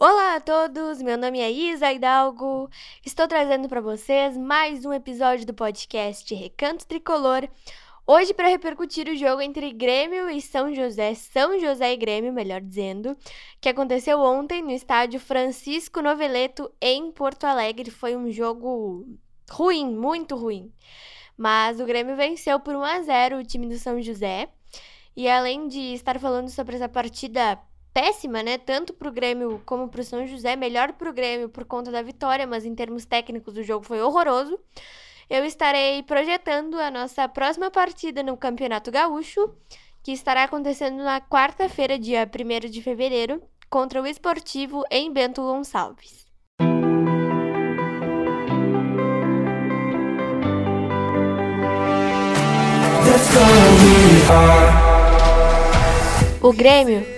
Olá a todos, meu nome é Isa Hidalgo. Estou trazendo para vocês mais um episódio do podcast Recanto Tricolor. Hoje para repercutir o jogo entre Grêmio e São José, São José e Grêmio, melhor dizendo, que aconteceu ontem no estádio Francisco Noveleto em Porto Alegre. Foi um jogo ruim, muito ruim. Mas o Grêmio venceu por 1 a 0 o time do São José. E além de estar falando sobre essa partida péssima, né? Tanto pro Grêmio como pro São José. Melhor pro Grêmio por conta da vitória, mas em termos técnicos o jogo foi horroroso. Eu estarei projetando a nossa próxima partida no Campeonato Gaúcho, que estará acontecendo na quarta-feira, dia 1 de fevereiro, contra o Esportivo em Bento Gonçalves. O Grêmio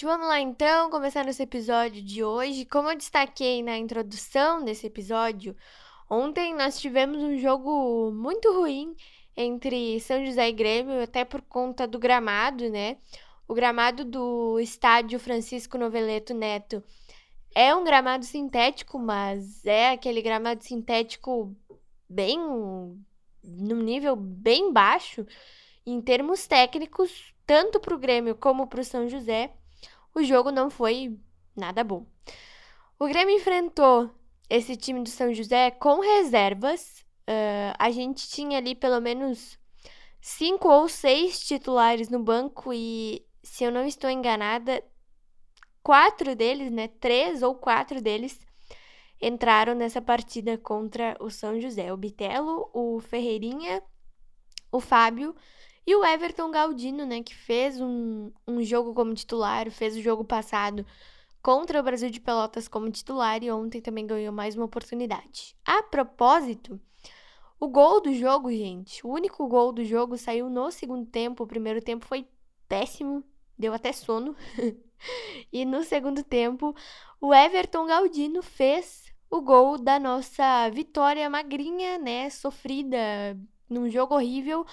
Gente, vamos lá então, começar nosso episódio de hoje. Como eu destaquei na introdução desse episódio, ontem nós tivemos um jogo muito ruim entre São José e Grêmio, até por conta do gramado, né? O gramado do estádio Francisco Noveleto Neto é um gramado sintético, mas é aquele gramado sintético bem num nível bem baixo em termos técnicos tanto para o Grêmio como para o São José, o jogo não foi nada bom. O Grêmio enfrentou esse time do São José com reservas. Uh, a gente tinha ali pelo menos cinco ou seis titulares no banco e, se eu não estou enganada, quatro deles, né? Três ou quatro deles entraram nessa partida contra o São José. O Bitelo, o Ferreirinha, o Fábio e o Everton Galdino, né, que fez um, um jogo como titular, fez o jogo passado contra o Brasil de Pelotas como titular e ontem também ganhou mais uma oportunidade. A propósito, o gol do jogo, gente, o único gol do jogo saiu no segundo tempo. O primeiro tempo foi péssimo, deu até sono. e no segundo tempo, o Everton Galdino fez o gol da nossa vitória magrinha, né, sofrida num jogo horrível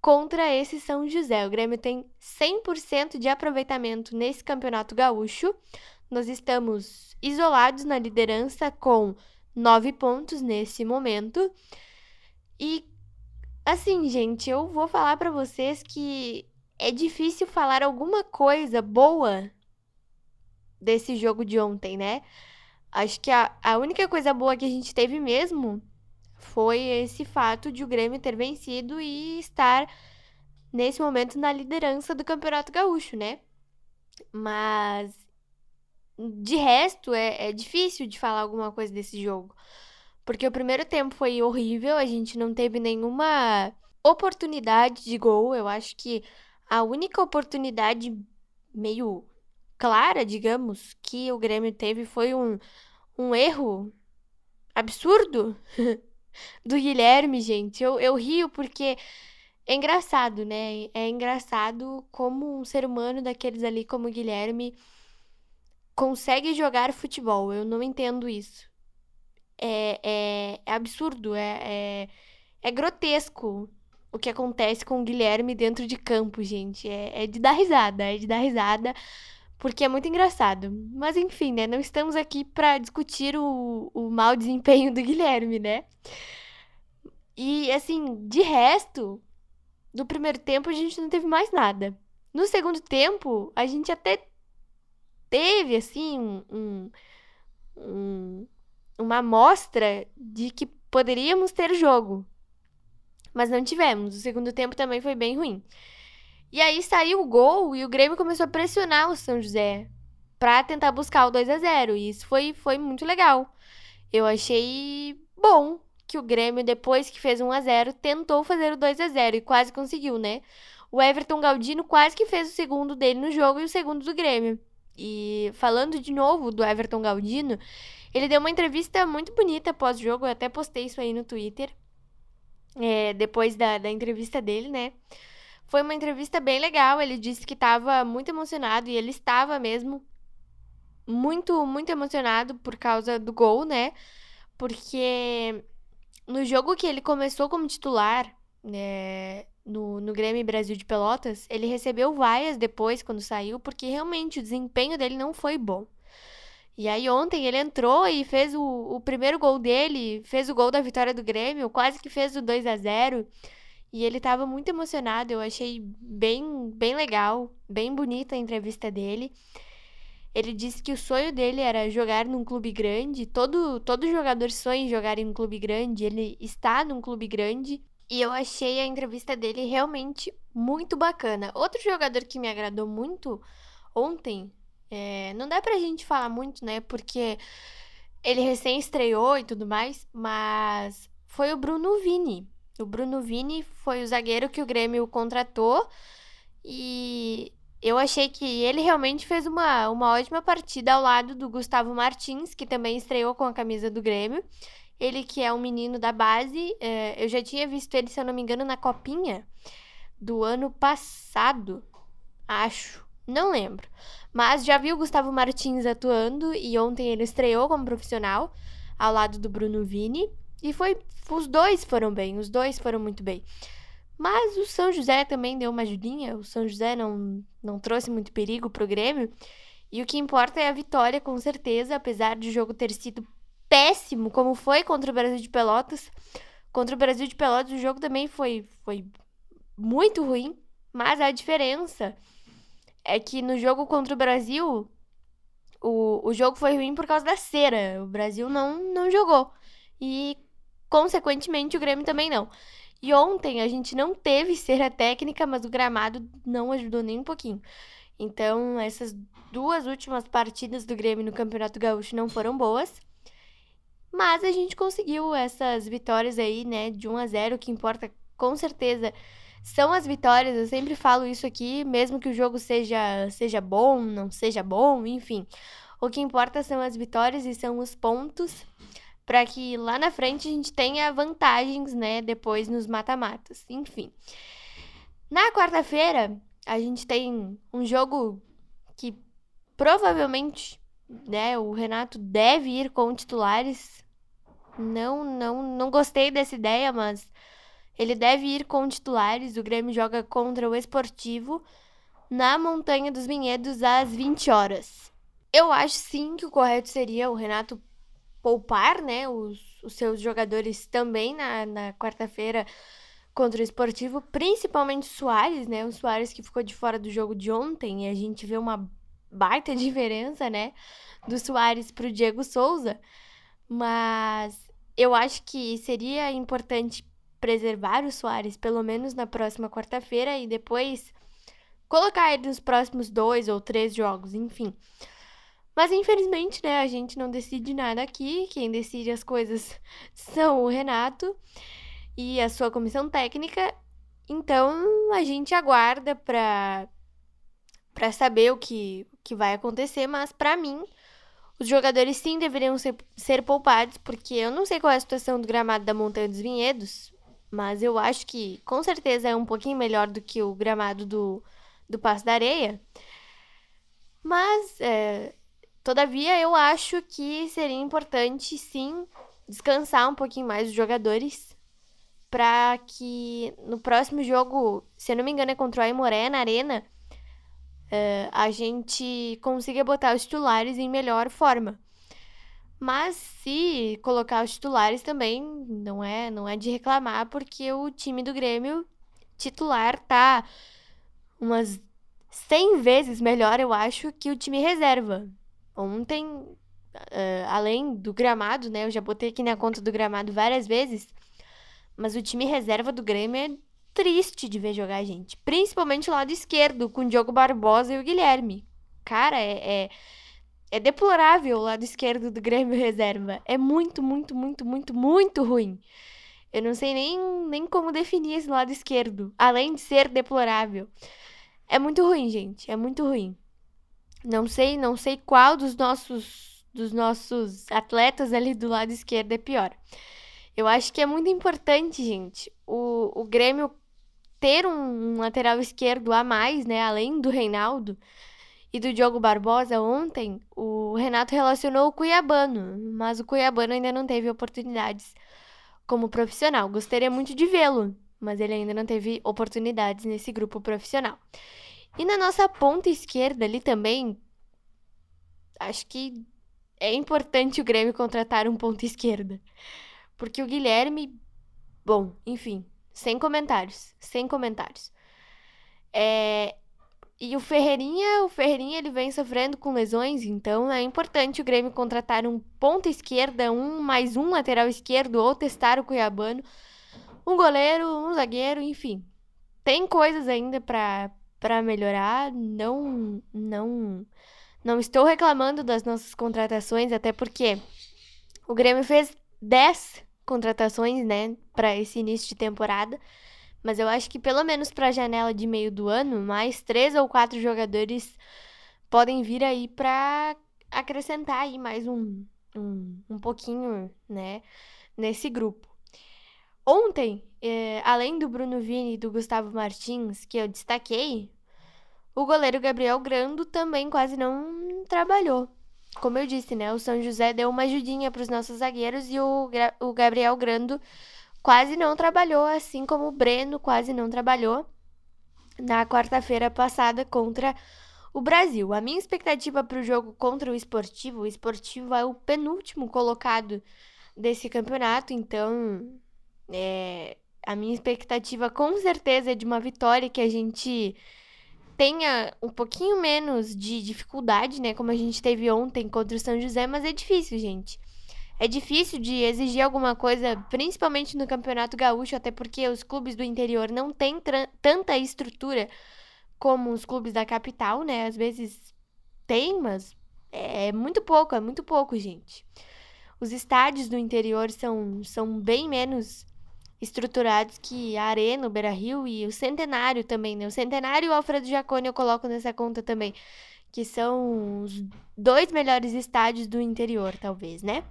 contra esse São José. O Grêmio tem 100% de aproveitamento nesse campeonato gaúcho. Nós estamos isolados na liderança com nove pontos nesse momento. E assim, gente, eu vou falar para vocês que é difícil falar alguma coisa boa desse jogo de ontem, né? Acho que a, a única coisa boa que a gente teve mesmo foi esse fato de o Grêmio ter vencido e estar nesse momento na liderança do Campeonato Gaúcho, né? Mas de resto é, é difícil de falar alguma coisa desse jogo. Porque o primeiro tempo foi horrível, a gente não teve nenhuma oportunidade de gol. Eu acho que a única oportunidade meio clara, digamos, que o Grêmio teve foi um, um erro absurdo do Guilherme, gente. Eu, eu rio porque é engraçado, né? É engraçado como um ser humano daqueles ali, como o Guilherme, consegue jogar futebol. Eu não entendo isso. É, é, é absurdo, é, é, é, grotesco o que acontece com o Guilherme dentro de campo, gente. É, é de dar risada, é de dar risada porque é muito engraçado. Mas enfim, né? Não estamos aqui para discutir o, o mau desempenho do Guilherme, né? E assim, de resto, do primeiro tempo a gente não teve mais nada. No segundo tempo, a gente até teve assim um, um uma amostra de que poderíamos ter jogo. Mas não tivemos. O segundo tempo também foi bem ruim. E aí saiu o gol e o Grêmio começou a pressionar o São José para tentar buscar o 2 a 0 E isso foi, foi muito legal. Eu achei bom que o Grêmio, depois que fez 1 a 0 tentou fazer o 2 a 0 e quase conseguiu, né? O Everton Galdino quase que fez o segundo dele no jogo e o segundo do Grêmio. E falando de novo do Everton Galdino, ele deu uma entrevista muito bonita pós-jogo, eu até postei isso aí no Twitter, é, depois da, da entrevista dele, né? Foi uma entrevista bem legal, ele disse que estava muito emocionado, e ele estava mesmo muito, muito emocionado por causa do gol, né? Porque no jogo que ele começou como titular, né, no, no Grêmio Brasil de Pelotas, ele recebeu vaias depois, quando saiu, porque realmente o desempenho dele não foi bom. E aí ontem ele entrou e fez o, o primeiro gol dele, fez o gol da vitória do Grêmio, quase que fez o 2 a 0 E ele estava muito emocionado, eu achei bem, bem legal, bem bonita a entrevista dele. Ele disse que o sonho dele era jogar num clube grande. Todo, todo jogador sonha em jogar em um clube grande. Ele está num clube grande. E eu achei a entrevista dele realmente muito bacana. Outro jogador que me agradou muito ontem, é, não dá pra gente falar muito, né? Porque ele recém estreou e tudo mais, mas foi o Bruno Vini. O Bruno Vini foi o zagueiro que o Grêmio contratou e eu achei que ele realmente fez uma, uma ótima partida ao lado do Gustavo Martins, que também estreou com a camisa do Grêmio. Ele que é um menino da base, é, eu já tinha visto ele, se eu não me engano, na copinha do ano passado, acho, não lembro. Mas já vi o Gustavo Martins atuando e ontem ele estreou como profissional ao lado do Bruno Vini. E foi. Os dois foram bem, os dois foram muito bem. Mas o São José também deu uma ajudinha. O São José não, não trouxe muito perigo pro Grêmio. E o que importa é a vitória, com certeza, apesar de o jogo ter sido péssimo, como foi contra o Brasil de Pelotas. Contra o Brasil de Pelotas, o jogo também foi, foi muito ruim. Mas a diferença é que no jogo contra o Brasil, o, o jogo foi ruim por causa da cera. O Brasil não, não jogou. E, consequentemente, o Grêmio também não. E ontem a gente não teve cera técnica, mas o gramado não ajudou nem um pouquinho. Então, essas duas últimas partidas do Grêmio no Campeonato Gaúcho não foram boas. Mas a gente conseguiu essas vitórias aí, né, de 1 a 0, o que importa com certeza são as vitórias. Eu sempre falo isso aqui, mesmo que o jogo seja seja bom, não seja bom, enfim. O que importa são as vitórias e são os pontos para que lá na frente a gente tenha vantagens, né, depois nos mata-matas. Enfim. Na quarta-feira, a gente tem um jogo que provavelmente, né, o Renato deve ir com titulares. Não, não, não gostei dessa ideia, mas ele deve ir com titulares. O Grêmio joga contra o Esportivo na Montanha dos Vinhedos às 20 horas. Eu acho sim que o correto seria o Renato poupar, né, os, os seus jogadores também na, na quarta-feira contra o Esportivo, principalmente o Soares, né, o Soares que ficou de fora do jogo de ontem, e a gente vê uma baita diferença, né, do Soares pro Diego Souza, mas eu acho que seria importante preservar o Soares pelo menos na próxima quarta-feira e depois colocar ele nos próximos dois ou três jogos, enfim. Mas infelizmente, né, a gente não decide nada aqui. Quem decide as coisas são o Renato e a sua comissão técnica. Então a gente aguarda para para saber o que, que vai acontecer, mas para mim os jogadores sim deveriam ser, ser poupados, porque eu não sei qual é a situação do gramado da Montanha dos Vinhedos, mas eu acho que com certeza é um pouquinho melhor do que o gramado do, do Passo da Areia. Mas é, Todavia, eu acho que seria importante, sim, descansar um pouquinho mais os jogadores para que no próximo jogo, se eu não me engano, é contra o Aimoré na Arena, uh, a gente consiga botar os titulares em melhor forma. Mas se colocar os titulares também não é, não é de reclamar, porque o time do Grêmio titular tá umas 100 vezes melhor, eu acho, que o time reserva. Ontem uh, além do gramado, né? Eu já botei aqui na conta do gramado várias vezes. Mas o time reserva do Grêmio é triste de ver jogar, gente. Principalmente o lado esquerdo, com o Diogo Barbosa e o Guilherme. Cara, é, é, é deplorável o lado esquerdo do Grêmio reserva. É muito, muito, muito, muito, muito ruim. Eu não sei nem, nem como definir esse lado esquerdo, além de ser deplorável. É muito ruim, gente. É muito ruim. Não sei, não sei qual dos nossos dos nossos atletas ali do lado esquerdo é pior. Eu acho que é muito importante, gente, o, o Grêmio ter um, um lateral esquerdo a mais, né, além do Reinaldo e do Diogo Barbosa ontem, o Renato relacionou o Cuiabano, mas o Cuiabano ainda não teve oportunidades como profissional. Gostaria muito de vê-lo, mas ele ainda não teve oportunidades nesse grupo profissional. E na nossa ponta esquerda ali também, acho que é importante o Grêmio contratar um ponta esquerda. Porque o Guilherme, bom, enfim, sem comentários, sem comentários. É, e o Ferreirinha, o Ferreirinha ele vem sofrendo com lesões, então é importante o Grêmio contratar um ponta esquerda, um mais um lateral esquerdo ou testar o Cuiabano, um goleiro, um zagueiro, enfim. Tem coisas ainda para para melhorar, não não não estou reclamando das nossas contratações, até porque o Grêmio fez 10 contratações, né, para esse início de temporada. Mas eu acho que pelo menos para a janela de meio do ano, mais três ou quatro jogadores podem vir aí para acrescentar aí mais um, um, um pouquinho, né, nesse grupo. Ontem, eh, além do Bruno Vini e do Gustavo Martins, que eu destaquei, o goleiro Gabriel Grando também quase não trabalhou. Como eu disse, né, o São José deu uma ajudinha para os nossos zagueiros e o, o Gabriel Grando quase não trabalhou, assim como o Breno quase não trabalhou na quarta-feira passada contra o Brasil. A minha expectativa para o jogo contra o Esportivo, o Esportivo é o penúltimo colocado desse campeonato, então é, a minha expectativa com certeza é de uma vitória que a gente tenha um pouquinho menos de dificuldade, né, como a gente teve ontem contra o São José, mas é difícil, gente é difícil de exigir alguma coisa, principalmente no Campeonato Gaúcho, até porque os clubes do interior não têm tanta estrutura como os clubes da capital, né? Às vezes tem, mas é muito pouco, é muito pouco, gente. Os estádios do interior são, são bem menos estruturados que a Arena, o Beira-Rio e o Centenário também, né? O Centenário e o Alfredo Jaconi eu coloco nessa conta também, que são os dois melhores estádios do interior, talvez, né?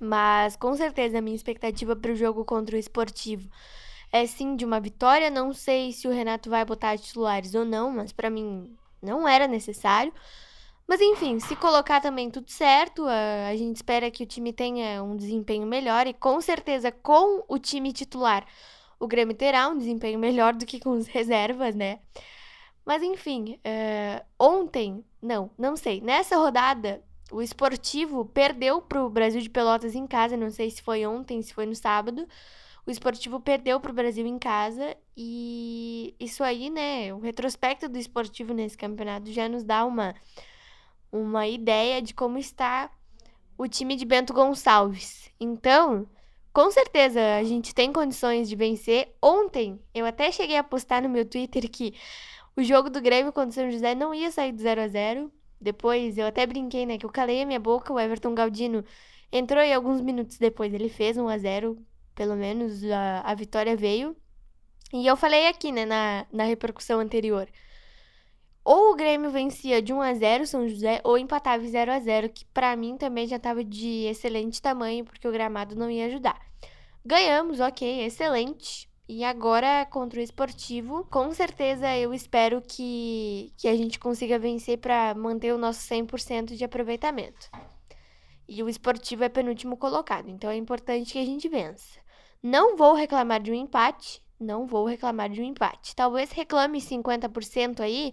Mas com certeza a minha expectativa para o jogo contra o Esportivo é sim de uma vitória. Não sei se o Renato vai botar titulares ou não, mas para mim não era necessário. Mas enfim, se colocar também tudo certo, a, gente espera que o time tenha um desempenho melhor e com certeza com o time titular o Grêmio terá um desempenho melhor do que com os reservas, né? Mas enfim, uh, ontem, não, não sei, nessa rodada o esportivo perdeu para o Brasil de Pelotas em casa, não sei se foi ontem, se foi no sábado. O esportivo perdeu para o Brasil em casa e isso aí, né, o retrospecto do esportivo nesse campeonato já nos dá uma, uma ideia de como está o time de Bento Gonçalves. Então, com certeza a gente tem condições de vencer. Ontem eu até cheguei a postar no meu Twitter que o jogo do Grêmio contra o São José não ia sair do 0 a 0 depois eu até brinquei, né, que eu calei a minha boca, o Everton Galdino entrou e alguns minutos depois ele fez 1 a 0 pelo menos a, a vitória veio. E eu falei aqui, né, na, na repercussão anterior. Ou o Grêmio vencia de 1 a 0 São José, ou empatava em 0 a 0 que para mim também já estava de excelente tamanho, porque o gramado não ia ajudar. Ganhamos, ok, excelente. E agora contra o esportivo, com certeza eu espero que, que a gente consiga vencer para manter o nosso 100% de aproveitamento. E o esportivo é penúltimo colocado, então é importante que a gente vença. Não vou reclamar de um empate, não vou reclamar de um empate. Talvez reclame 50% aí,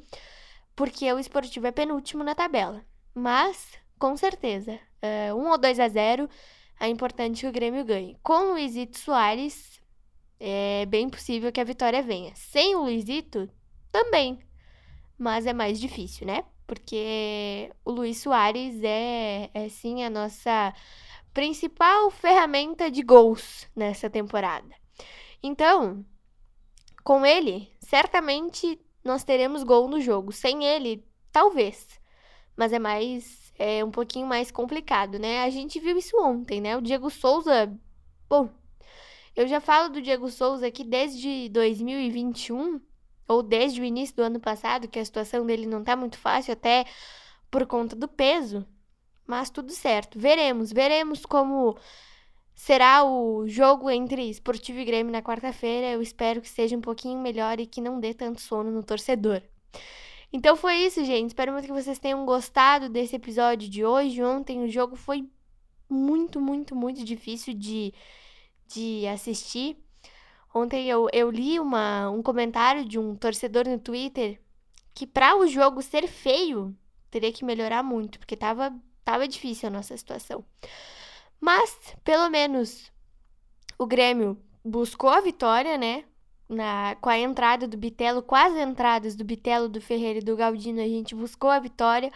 porque o esportivo é penúltimo na tabela. Mas, com certeza, uh, 1 ou 2 a 0 é importante que o Grêmio ganhe. Com Luizito Soares, é bem possível que a vitória venha. Sem o Luizito, também. Mas é mais difícil, né? porque o Luiz Soares é, é sim a nossa principal ferramenta de gols nessa temporada. Então, com ele, certamente nós teremos gol no jogo. Sem ele, talvez. Mas é mais é um pouquinho mais complicado, né? A gente viu isso ontem, né? O Diego Souza, bom, eu já falo do Diego Souza aqui desde 2021 ou desde o início do ano passado, que a situação dele não tá muito fácil até por conta do peso. Mas tudo certo. Veremos, veremos como será o jogo entre Esportivo e Grêmio na quarta-feira. Eu espero que seja um pouquinho melhor e que não dê tanto sono no torcedor. Então foi isso, gente. Espero muito que vocês tenham gostado desse episódio de hoje. Ontem o jogo foi muito, muito, muito difícil de, de assistir. Ontem eu, eu li uma, um comentário de um torcedor no Twitter que para o jogo ser feio teria que melhorar muito, porque tava Tava difícil a nossa situação. Mas, pelo menos, o Grêmio buscou a vitória, né? Na, com a entrada do Bitelo, as entradas do Bitelo, do Ferreira e do Galdino, a gente buscou a vitória.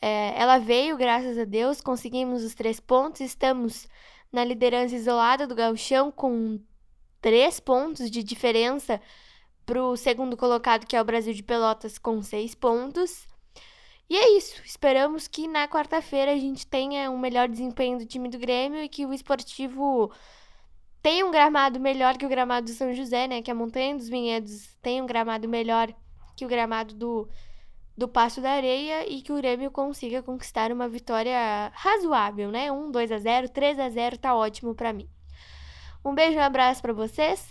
É, ela veio, graças a Deus, conseguimos os três pontos. Estamos na liderança isolada do Gauchão com três pontos de diferença para o segundo colocado, que é o Brasil de Pelotas, com seis pontos. E é isso. Esperamos que na quarta-feira a gente tenha um melhor desempenho do time do Grêmio e que o esportivo tenha um gramado melhor que o gramado do São José, né? Que a Montanha dos Vinhedos tenha um gramado melhor que o gramado do, do Passo da Areia e que o Grêmio consiga conquistar uma vitória razoável, né? 1, 2 a 0, 3 a 0 tá ótimo para mim. Um beijo e um abraço para vocês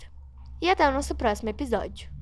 e até o nosso próximo episódio.